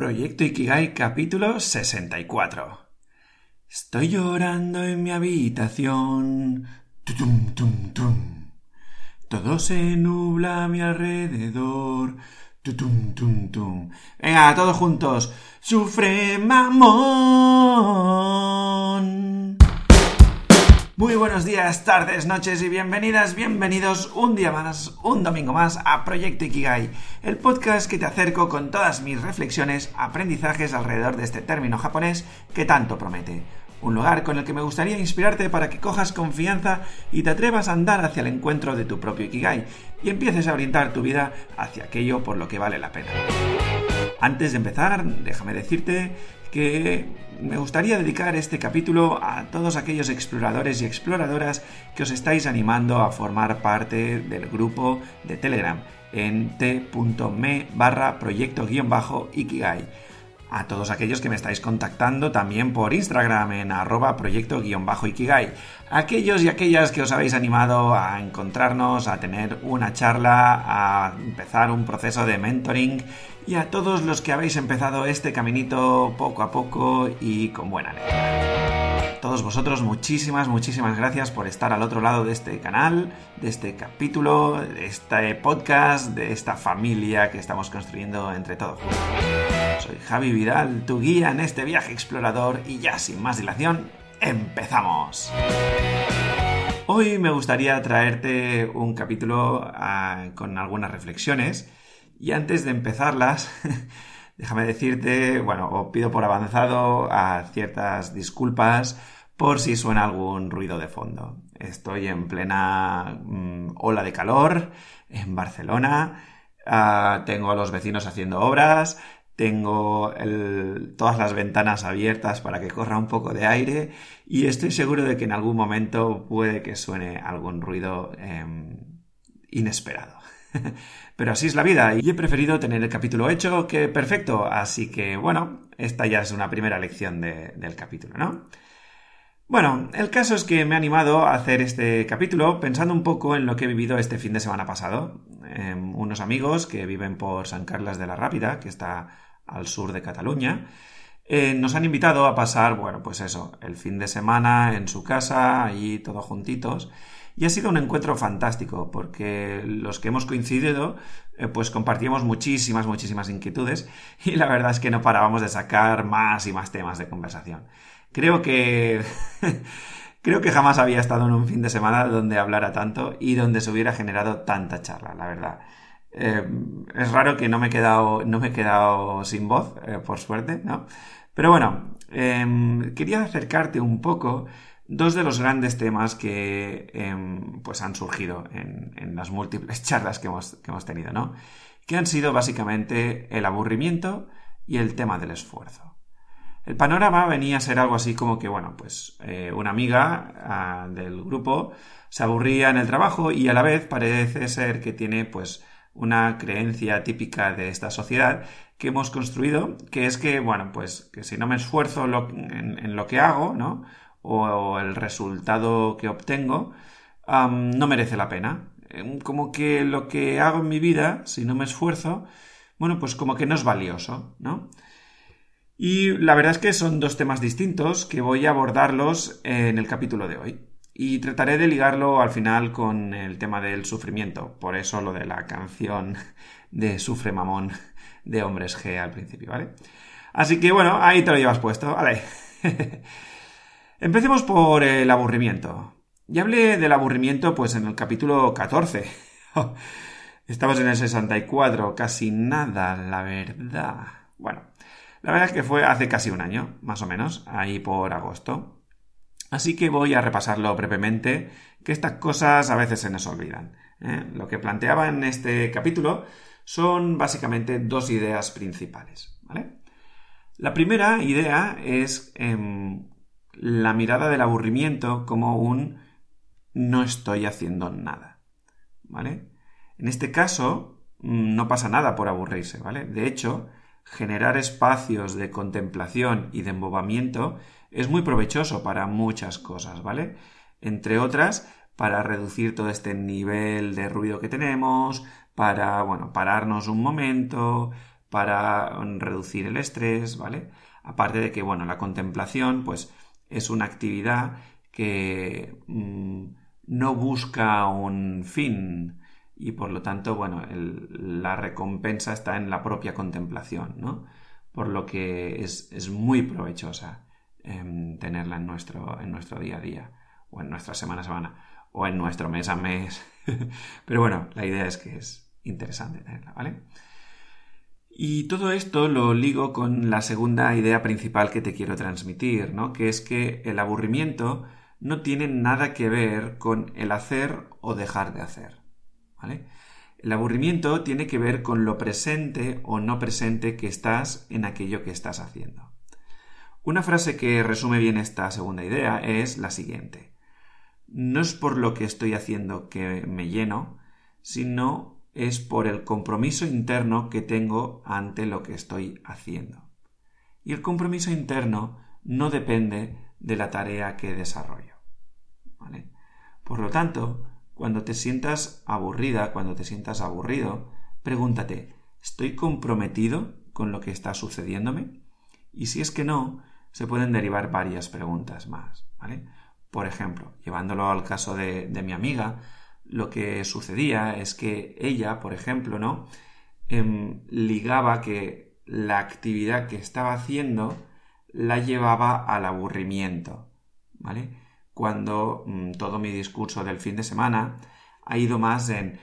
Proyecto Ikigai capítulo 64. Estoy llorando en mi habitación. Tutum, tum, tum. Todo se nubla a mi alrededor. Tutum, tum, tum. Venga, todos juntos. Sufre mamón. Muy buenos días, tardes, noches y bienvenidas, bienvenidos un día más, un domingo más a Proyecto Ikigai, el podcast que te acerco con todas mis reflexiones, aprendizajes alrededor de este término japonés que tanto promete. Un lugar con el que me gustaría inspirarte para que cojas confianza y te atrevas a andar hacia el encuentro de tu propio Ikigai y empieces a orientar tu vida hacia aquello por lo que vale la pena. Antes de empezar, déjame decirte que me gustaría dedicar este capítulo a todos aquellos exploradores y exploradoras que os estáis animando a formar parte del grupo de Telegram en t.me barra proyecto-ikigai. A todos aquellos que me estáis contactando también por Instagram en arroba proyecto-ikigai. Aquellos y aquellas que os habéis animado a encontrarnos, a tener una charla, a empezar un proceso de mentoring y a todos los que habéis empezado este caminito poco a poco y con buena letra. Todos vosotros, muchísimas, muchísimas gracias por estar al otro lado de este canal, de este capítulo, de este podcast, de esta familia que estamos construyendo entre todos. Soy Javi Vidal, tu guía en este viaje explorador y ya sin más dilación, empezamos. Hoy me gustaría traerte un capítulo ah, con algunas reflexiones y antes de empezarlas, déjame decirte, bueno, os pido por avanzado ciertas disculpas por si suena algún ruido de fondo. Estoy en plena mm, ola de calor en Barcelona, ah, tengo a los vecinos haciendo obras, tengo todas las ventanas abiertas para que corra un poco de aire y estoy seguro de que en algún momento puede que suene algún ruido em, inesperado. Pero así es la vida y he preferido tener el capítulo hecho que perfecto, así que bueno, esta ya es una primera lección del capítulo, ¿no? Bueno, el caso es que me he animado a hacer este capítulo pensando un poco en lo que he vivido este fin de semana pasado. Em, unos amigos que viven por San Carlos de la Rápida, que está al sur de Cataluña, eh, nos han invitado a pasar, bueno, pues eso, el fin de semana en su casa, allí todos juntitos. Y ha sido un encuentro fantástico, porque los que hemos coincidido, eh, pues compartíamos muchísimas, muchísimas inquietudes y la verdad es que no parábamos de sacar más y más temas de conversación. Creo que... creo que jamás había estado en un fin de semana donde hablara tanto y donde se hubiera generado tanta charla, la verdad. Eh, es raro que no me he quedado, no me he quedado sin voz, eh, por suerte, ¿no? Pero bueno, quería acercarte un poco dos de los grandes temas que em, pues han surgido en, las múltiples charlas que hemos, que hemos tenido, ¿no? Que han sido básicamente el aburrimiento y el tema del esfuerzo. El panorama venía a ser algo así como que, bueno, pues eh, una amiga ah, del grupo se aburría en el trabajo y a la vez parece ser que tiene pues una creencia típica de esta sociedad que hemos construido, que es que, bueno, pues que si no me esfuerzo en, lo que hago, ¿no? O, el resultado que obtengo, no merece la pena. Em, como que lo que hago en mi vida, si no me esfuerzo, bueno, pues como que no es valioso, ¿no? Y la verdad es que son dos temas distintos que voy a abordarlos en el capítulo de hoy. Y trataré de ligarlo al final con el tema del sufrimiento. Por eso lo de la canción de Sufre Mamón de Hombres G al principio, ¿vale? Así que bueno, ahí te lo llevas puesto, ¿vale? Empecemos por el aburrimiento. Ya hablé del aburrimiento pues en el capítulo 14. Estamos en el 64, casi nada, la verdad. Bueno, la verdad es que fue hace casi un año, más o menos, ahí por agosto. Así que voy a repasarlo brevemente, que estas cosas a veces se nos olvidan. ¿eh? Lo que planteaba en este capítulo son básicamente dos ideas principales. La primera idea es em, la mirada del aburrimiento como un no estoy haciendo nada. ¿Vale? En este caso, mm, no pasa nada por aburrirse, ¿vale? De hecho, generar espacios de contemplación y de embobamiento es muy provechoso para muchas cosas, ¿vale? Entre otras, para reducir todo este nivel de ruido que tenemos, para, bueno, pararnos un momento, para reducir el estrés, ¿vale? Aparte de que, bueno, la contemplación, pues, es una actividad que mm, no busca un fin y por lo tanto, bueno, la recompensa está en la propia contemplación, ¿no? Por lo que es, muy provechosa em, tenerla en nuestro, en nuestro día a día o en nuestra semana a semana o en nuestro mes a mes. Pero bueno, la idea es que es interesante tenerla, ¿vale? Y todo esto lo ligo con la segunda idea principal que te quiero transmitir, ¿no? Que es que el aburrimiento no tiene nada que ver con el hacer o dejar de hacer, ¿vale? El aburrimiento tiene que ver con lo presente o no presente que estás en aquello que estás haciendo. Una frase que resume bien esta segunda idea es la siguiente no es por lo que estoy haciendo que me lleno, sino es por el compromiso interno que tengo ante lo que estoy haciendo. Y el compromiso interno no depende de la tarea que desarrollo. Por lo tanto, cuando te sientas aburrida, cuando te sientas aburrido, pregúntate, ¿estoy comprometido con lo que está sucediéndome? Y si es que no, se pueden derivar varias preguntas más. ¿vale? Por ejemplo, llevándolo al caso de, mi amiga, lo que sucedía es que ella, por ejemplo, ¿no? Em, ligaba que la actividad que estaba haciendo la llevaba al aburrimiento, ¿vale? Cuando mm, todo mi discurso del fin de semana ha ido más en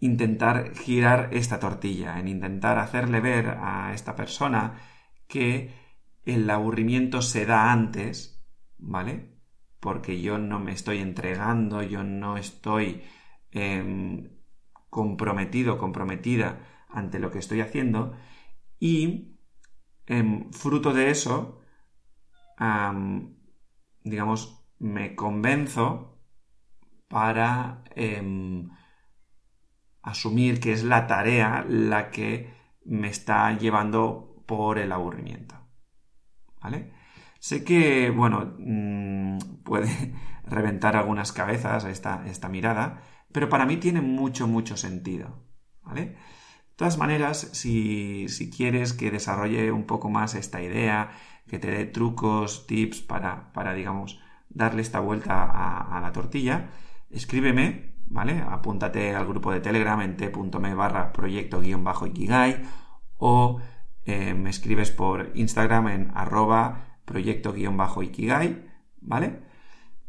intentar girar esta tortilla, en intentar hacerle ver a esta persona que el aburrimiento se da antes, ¿vale? Porque yo no me estoy entregando, yo no estoy em, comprometido, comprometida ante lo que estoy haciendo y em, fruto de eso, digamos, me convenzo para em, asumir que es la tarea la que me está llevando por el aburrimiento. ¿Vale? Sé que, bueno, mm, puede reventar algunas cabezas esta, esta mirada, pero para mí tiene mucho, mucho sentido. ¿Vale? De todas maneras, si, quieres que desarrolle un poco más esta idea, que te dé trucos, tips para, para digamos, darle esta vuelta a, la tortilla, escríbeme, ¿vale? Apúntate al grupo de Telegram en t.me barra proyecto-ikigai o eh, me escribes por Instagram en arroba proyecto-ikigai, ¿vale?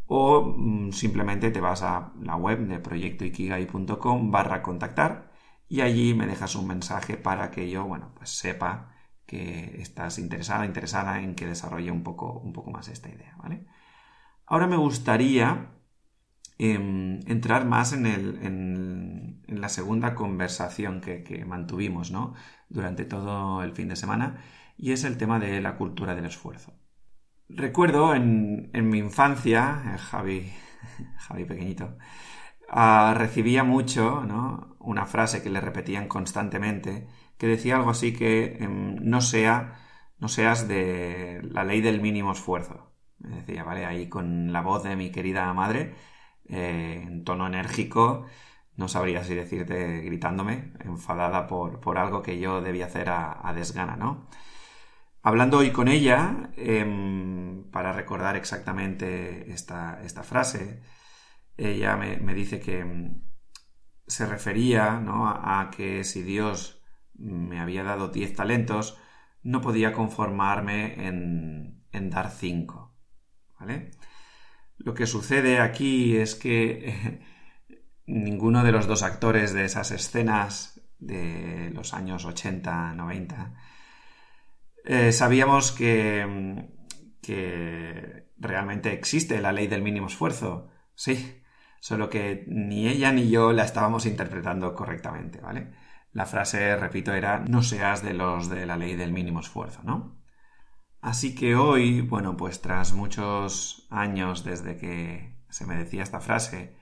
O mm, simplemente te vas a la web de proyectoikigai.com barra contactar y allí me dejas un mensaje para que yo, bueno, pues sepa que estás interesada, interesada en que desarrolle un poco, un poco más esta idea, ¿vale? Ahora me gustaría em, entrar más en, el, en, la segunda conversación que, que mantuvimos, ¿no? Durante todo el fin de semana y es el tema de la cultura del esfuerzo. Recuerdo en, mi infancia, eh, Javi, Javi pequeñito, ah, recibía mucho ¿no? una frase que le repetían constantemente que decía algo así que em, no, sea, no seas de la ley del mínimo esfuerzo. Me decía, ¿vale? Ahí con la voz de mi querida madre, eh, en tono enérgico, no sabría si decirte gritándome, enfadada por, por algo que yo debía hacer a, a desgana, ¿no? Hablando hoy con ella, em, para recordar exactamente esta, frase, ella me, dice que em, se refería a, que si Dios me había dado 10 talentos, no podía conformarme en, dar 5. ¿vale? Lo que sucede aquí es que ninguno de los dos actores de esas escenas de los años 80, 90, eh, sabíamos que, que realmente existe la ley del mínimo esfuerzo. Sí, solo que ni ella ni yo la estábamos interpretando correctamente, ¿vale? La frase, repito, era no seas de los de la ley del mínimo esfuerzo, ¿no? Así que hoy, bueno, pues tras muchos años desde que se me decía esta frase,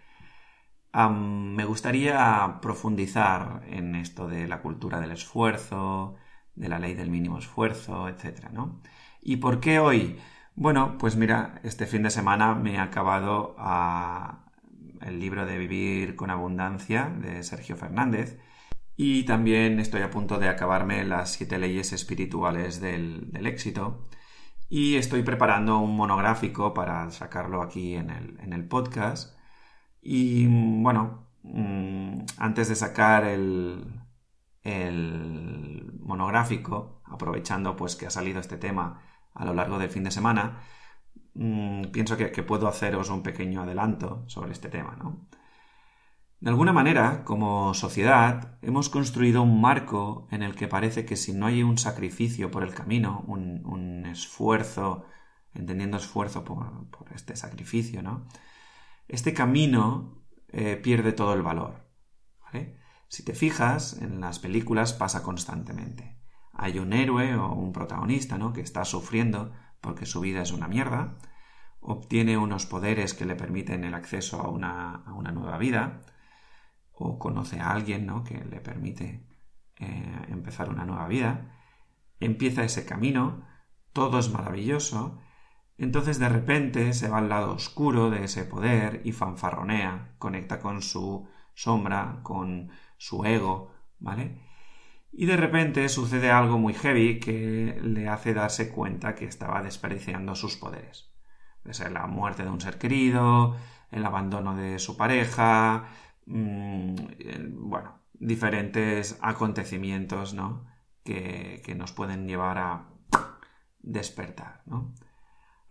me gustaría profundizar en esto de la cultura del esfuerzo, de la ley del mínimo esfuerzo, etc. ¿no? ¿Y por qué hoy? Bueno, pues mira, este fin de semana me he acabado el libro de Vivir con Abundancia de Sergio Fernández Y también estoy a punto de acabarme las siete leyes espirituales del, éxito. Y estoy preparando un monográfico para sacarlo aquí en el, podcast. Y bueno, mm, antes de sacar el, el monográfico, aprovechando pues que ha salido este tema a lo largo del fin de semana, mm, pienso que, puedo haceros un pequeño adelanto sobre este tema, ¿no? De alguna manera, como sociedad, hemos construido un marco en el que parece que si no hay un sacrificio por el camino, un, esfuerzo, entendiendo esfuerzo por, este sacrificio, ¿no? Este camino eh, pierde todo el valor. Si te fijas, en las películas pasa constantemente. Hay un héroe o un protagonista, ¿no? Que está sufriendo porque su vida es una mierda, obtiene unos poderes que le permiten el acceso a una, a una nueva vida, o conoce a alguien ¿no? que le permite eh, empezar una nueva vida, empieza ese camino, todo es maravilloso, entonces de repente se va al lado oscuro de ese poder y fanfarronea, conecta con su sombra, con su ego, ¿vale? Y de repente sucede algo muy heavy que le hace darse cuenta que estaba desperdiciando sus poderes. Puede ser la muerte de un ser querido, el abandono de su pareja, Mm, bueno, diferentes acontecimientos, ¿no? Que, nos pueden llevar a despertar, ¿no?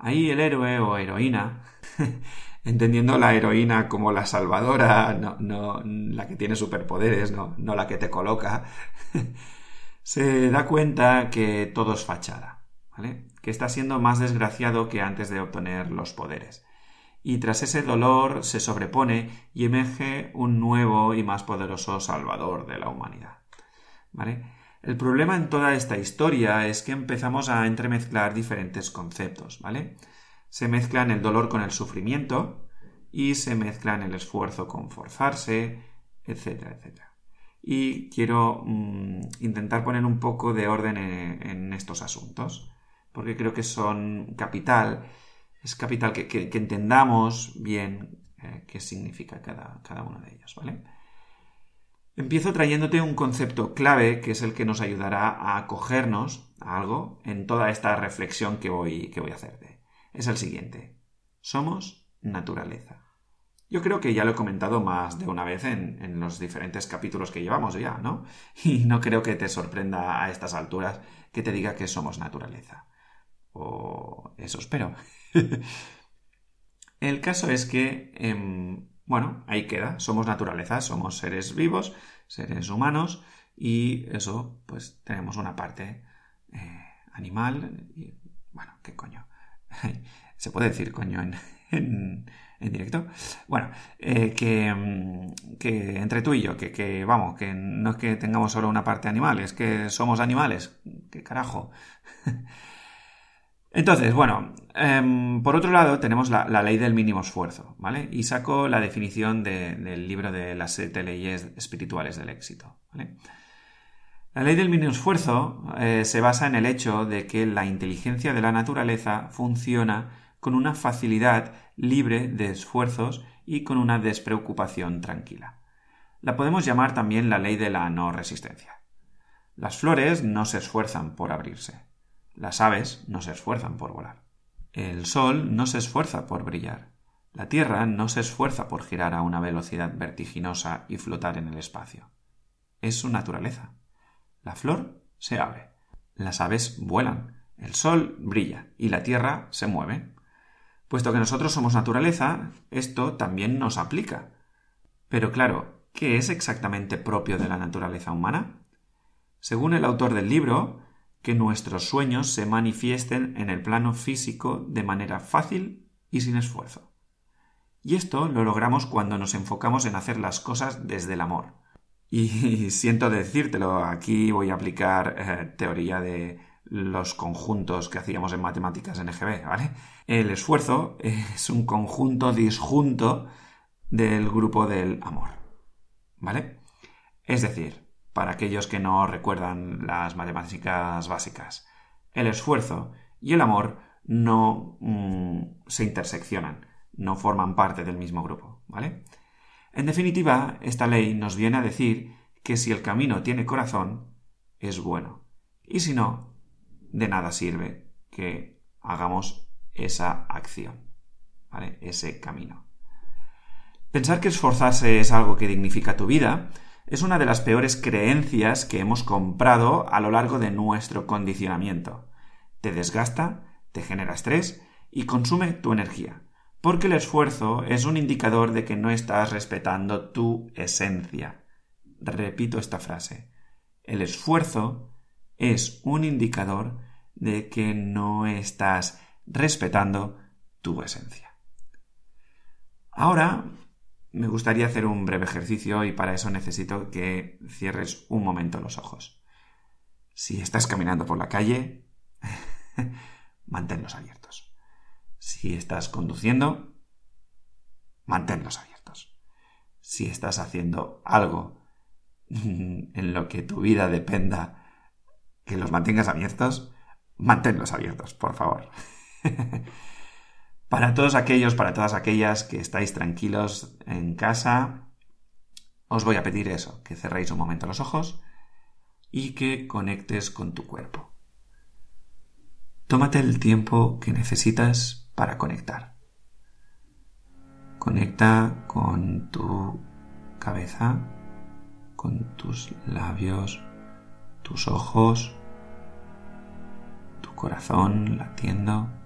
Ahí el héroe o heroína, entendiendo la heroína como la salvadora, no, no la que tiene superpoderes, no, no la que te coloca, se da cuenta que todo es fachada, ¿vale? Que está siendo más desgraciado que antes de obtener los poderes y tras ese dolor se sobrepone y emerge un nuevo y más poderoso Salvador de la humanidad. ¿Vale? El problema en toda esta historia es que empezamos a entremezclar diferentes conceptos, ¿vale? Se mezclan el dolor con el sufrimiento y se mezclan el esfuerzo con forzarse, etcétera, etcétera. Y quiero mm, intentar poner un poco de orden en estos asuntos, porque creo que son capital es capital que, entendamos bien eh, qué significa cada, cada, uno de ellos, ¿vale? Empiezo trayéndote un concepto clave que es el que nos ayudará a acogernos a algo en toda esta reflexión que voy, que voy a hacerte. Es el siguiente. Somos naturaleza. Yo creo que ya lo he comentado más de una vez en, en, los diferentes capítulos que llevamos ya, ¿no? Y no creo que te sorprenda a estas alturas que te diga que somos naturaleza. O eso espero. El caso es que, em, bueno, ahí queda. Somos naturaleza, somos seres vivos, seres humanos, y eso, pues tenemos una parte eh, animal. Bueno, ¿qué coño? ¿Se puede decir coño en, directo? Bueno, eh, que, em, que, entre tú y yo, que, que, vamos, que no es que tengamos solo una parte animal, es que somos animales. ¿Qué carajo? Entonces, bueno, em, por otro lado tenemos la, ley del mínimo esfuerzo, ¿vale? Y saco la definición del libro de las siete leyes espirituales del éxito. La ley del mínimo esfuerzo eh, se basa en el hecho de que la inteligencia de la naturaleza funciona con una facilidad libre de esfuerzos y con una despreocupación tranquila. La podemos llamar también la ley de la no resistencia. Las flores no se esfuerzan por abrirse. Las aves no se esfuerzan por volar. El sol no se esfuerza por brillar. La Tierra no se esfuerza por girar a una velocidad vertiginosa y flotar en el espacio. Es su naturaleza. La flor se abre. Las aves vuelan. El sol brilla y la Tierra se mueve. Puesto que nosotros somos naturaleza, esto también nos aplica. Pero claro, ¿qué es exactamente propio de la naturaleza humana? Según el autor del libro, que nuestros sueños se manifiesten en el plano físico de manera fácil y sin esfuerzo. Y esto lo logramos cuando nos enfocamos en hacer las cosas desde el amor. Y siento decírtelo, aquí voy a aplicar eh, teoría de los conjuntos que hacíamos en matemáticas en EGB, ¿vale? El esfuerzo es un conjunto disjunto del grupo del amor, ¿vale? Es decir, para aquellos que no recuerdan las matemáticas básicas. El esfuerzo y el amor no mm, se interseccionan, no forman parte del mismo grupo, ¿vale? En definitiva, esta ley nos viene a decir que si el camino tiene corazón, es bueno. Y si no, de nada sirve que hagamos esa acción. Ese camino. Pensar que esforzarse es algo que dignifica tu vida es una de las peores creencias que hemos comprado a lo largo de nuestro condicionamiento. Te desgasta, te genera estrés y consume tu energía, porque el esfuerzo es un indicador de que no estás respetando tu esencia. Repito esta frase. El esfuerzo es un indicador de que no estás respetando tu esencia. Ahora me gustaría hacer un breve ejercicio y para eso necesito que cierres un momento los ojos. Si estás caminando por la calle, manténlos abiertos. Si estás conduciendo, manténlos abiertos. Si estás haciendo algo en lo que tu vida dependa que los mantengas abiertos, manténlos abiertos, por favor. Para todos aquellos, para todas aquellas que estáis tranquilos en casa, os voy a pedir eso, que cerréis un momento los ojos y que conectes con tu cuerpo. Tómate el tiempo que necesitas para conectar. Conecta con tu cabeza, con tus labios, tus ojos, tu corazón latiendo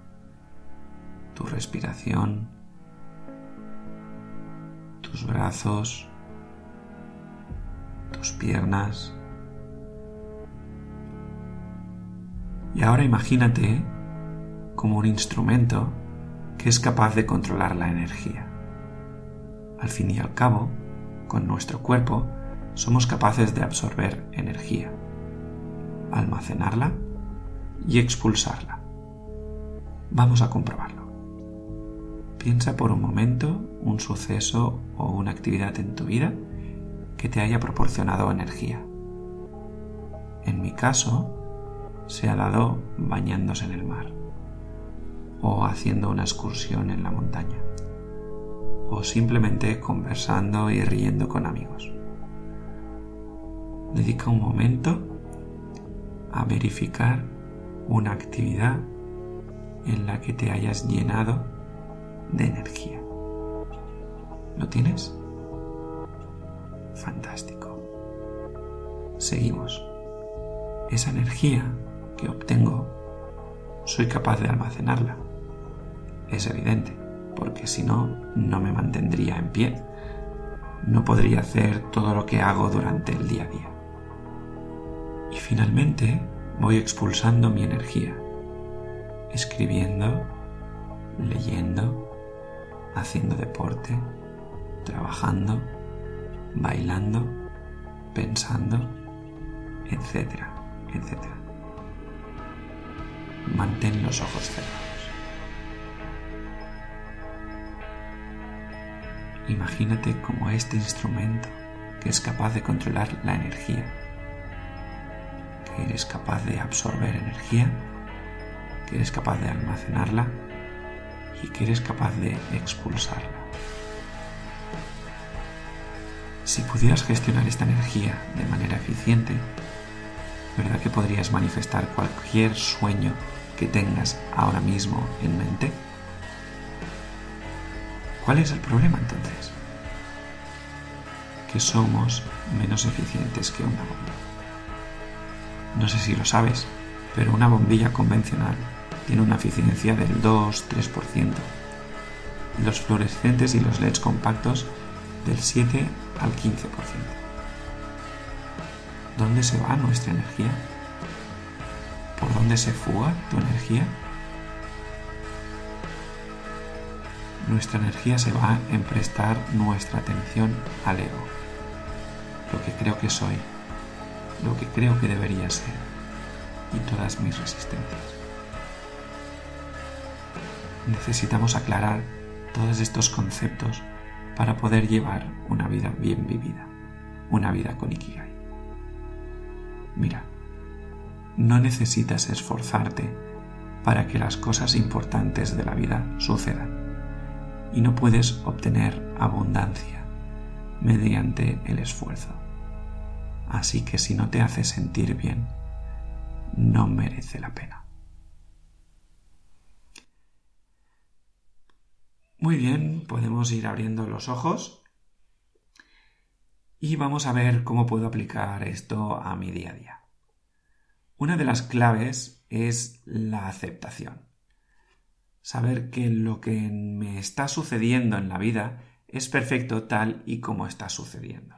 tu respiración, tus brazos, tus piernas. Y ahora imagínate como un instrumento que es capaz de controlar la energía. Al fin y al cabo, con nuestro cuerpo, somos capaces de absorber energía, almacenarla y expulsarla. Vamos a comprobarlo. Piensa por un momento un suceso o una actividad en tu vida que te haya proporcionado energía. En mi caso, se ha dado bañándose en el mar, o haciendo una excursión en la montaña, o simplemente conversando y riendo con amigos. Dedica un momento a verificar una actividad en la que te hayas llenado de energía. ¿Lo tienes? Fantástico. Seguimos. Esa energía que obtengo, soy capaz de almacenarla. Es evidente, porque si no, no me mantendría en pie. No podría hacer todo lo que hago durante el día a día. Y finalmente voy expulsando mi energía, escribiendo, leyendo, haciendo deporte, trabajando, bailando, pensando, etcétera, etcétera. Mantén los ojos cerrados. Imagínate como este instrumento que es capaz de controlar la energía, que eres capaz de absorber energía, que eres capaz de almacenarla y que eres capaz de expulsarla. Si pudieras gestionar esta energía de manera eficiente, ¿verdad que podrías manifestar cualquier sueño que tengas ahora mismo en mente? ¿Cuál es el problema entonces? Que somos menos eficientes que una bomba. No sé si lo sabes, pero una bombilla convencional tiene una eficiencia del 2-3%. Los fluorescentes y los LEDs compactos del 7 al 15%. ¿Dónde se va nuestra energía? ¿Por dónde se fuga tu energía? Nuestra energía se va en prestar nuestra atención al ego, lo que creo que soy, lo que creo que debería ser y todas mis resistencias necesitamos aclarar todos estos conceptos para poder llevar una vida bien vivida, una vida con Ikigai. Mira, no necesitas esforzarte para que las cosas importantes de la vida sucedan y no puedes obtener abundancia mediante el esfuerzo. Así que si no te hace sentir bien, no merece la pena. Muy bien, podemos ir abriendo los ojos y vamos a ver cómo puedo aplicar esto a mi día a día. Una de las claves es la aceptación. Saber que lo que me está sucediendo en la vida es perfecto tal y como está sucediendo.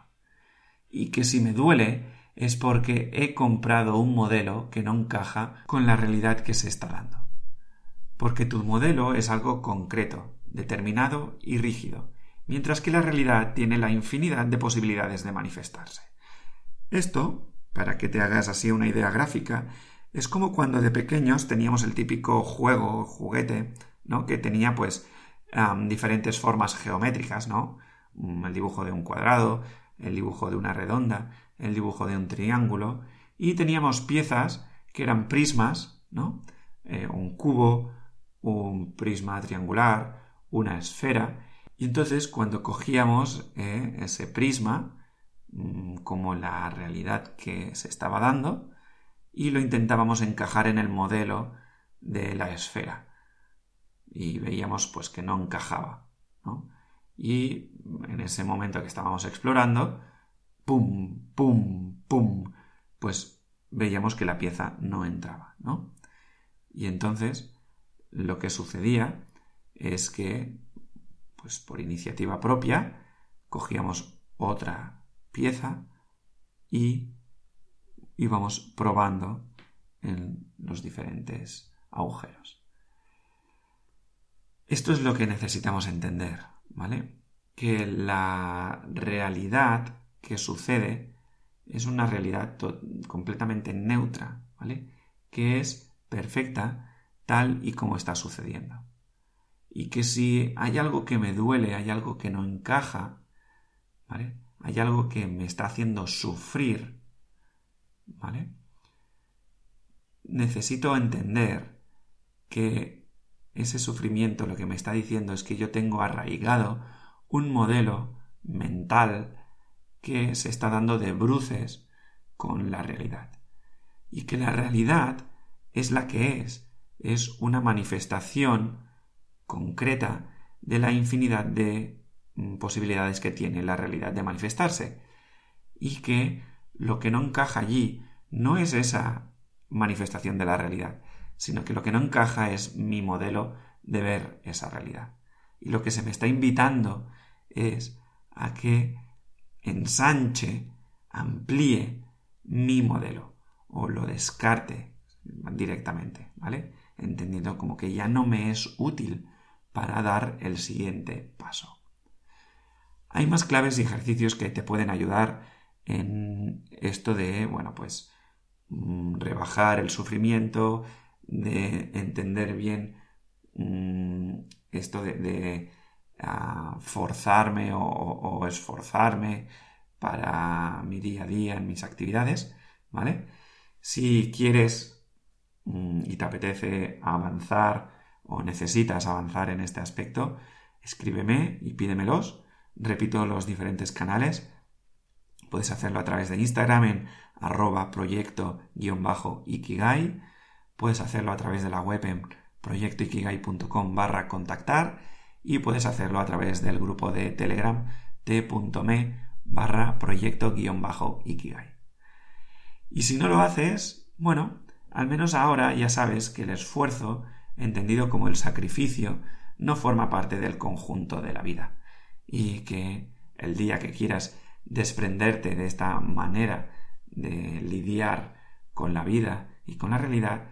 Y que si me duele es porque he comprado un modelo que no encaja con la realidad que se está dando. Porque tu modelo es algo concreto, determinado y rígido, mientras que la realidad tiene la infinidad de posibilidades de manifestarse. Esto, para que te hagas así una idea gráfica, es como cuando de pequeños teníamos el típico juego, juguete, ¿no? que tenía pues diferentes formas geométricas, ¿no? Mm, el dibujo de un cuadrado, el dibujo de una redonda, el dibujo de un triángulo, y teníamos piezas que eran prismas, ¿no? Eh, un cubo, un prisma triangular, una esfera, y entonces cuando cogíamos eh, ese prisma mm, como la realidad que se estaba dando y lo intentábamos encajar en el modelo de la esfera. Y veíamos pues que no encajaba y en ese momento que estábamos explorando pum pum pum pues veíamos que la pieza no entraba ¿no? y entonces lo que sucedía es que, pues por iniciativa propia, cogíamos otra pieza y íbamos probando en los diferentes agujeros. Esto es lo que necesitamos entender, ¿vale? Que la realidad que sucede es una realidad completamente neutra, ¿vale? Que es perfecta tal y como está sucediendo y que si hay algo que me duele, hay algo que no encaja, ¿vale? Hay algo que me está haciendo sufrir, ¿vale? Necesito entender que ese sufrimiento lo que me está diciendo es que yo tengo arraigado un modelo mental que se está dando de bruces con la realidad. Y que la realidad es la que es, es una manifestación concreta de la infinidad de mm, posibilidades que tiene la realidad de manifestarse y que lo que no encaja allí no es esa manifestación de la realidad, sino que lo que no encaja es mi modelo de ver esa realidad. Y lo que se me está invitando es a que ensanche, amplíe mi modelo o lo descarte directamente, ¿vale? Entendiendo como que ya no me es útil para dar el siguiente paso. Hay más claves y ejercicios que te pueden ayudar en esto de, bueno, pues mm, rebajar el sufrimiento, de entender bien mm, esto de, ah, forzarme o, esforzarme para mi día a día en mis actividades, ¿vale? Si quieres mm, y te apetece avanzar o necesitas avanzar en este aspecto, escríbeme y pídemelos. Repito los diferentes canales. Puedes hacerlo a través de Instagram en arroba proyecto-ikigai. Puedes hacerlo a través de la web en proyectoikigai.com barra contactar y puedes hacerlo a través del grupo de Telegram t.me barra proyecto-ikigai. Y si no lo haces, bueno, al menos ahora ya sabes que el esfuerzo entendido como el sacrificio, no forma parte del conjunto de la vida y que el día que quieras desprenderte de esta manera de lidiar con la vida y con la realidad,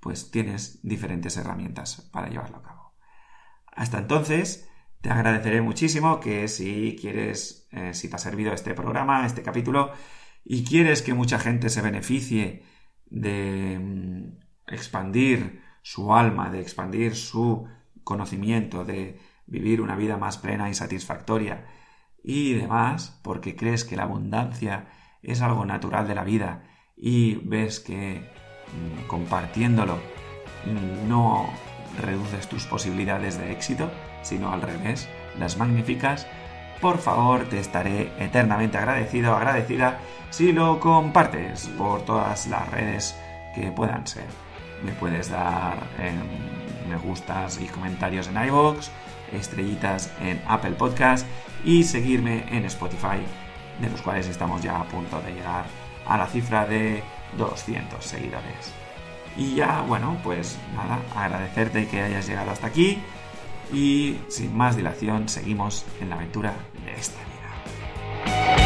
pues tienes diferentes herramientas para llevarlo a cabo. Hasta entonces, te agradeceré muchísimo que si quieres, eh, si te ha servido este programa, este capítulo, y quieres que mucha gente se beneficie de mm, expandir su alma, de expandir su conocimiento, de vivir una vida más plena y satisfactoria y demás, porque crees que la abundancia es algo natural de la vida y ves que mm, compartiéndolo mm, no reduces tus posibilidades de éxito, sino al revés, las magnificas, por favor te estaré eternamente agradecido, agradecida si lo compartes por todas las redes que puedan ser. Me puedes dar em, me gustas y comentarios en iVoox, estrellitas en Apple Podcast y seguirme en Spotify, de los cuales estamos ya a punto de llegar a la cifra de 200 seguidores. Y ya, bueno, pues nada, agradecerte que hayas llegado hasta aquí y sin más dilación seguimos en la aventura de esta vida.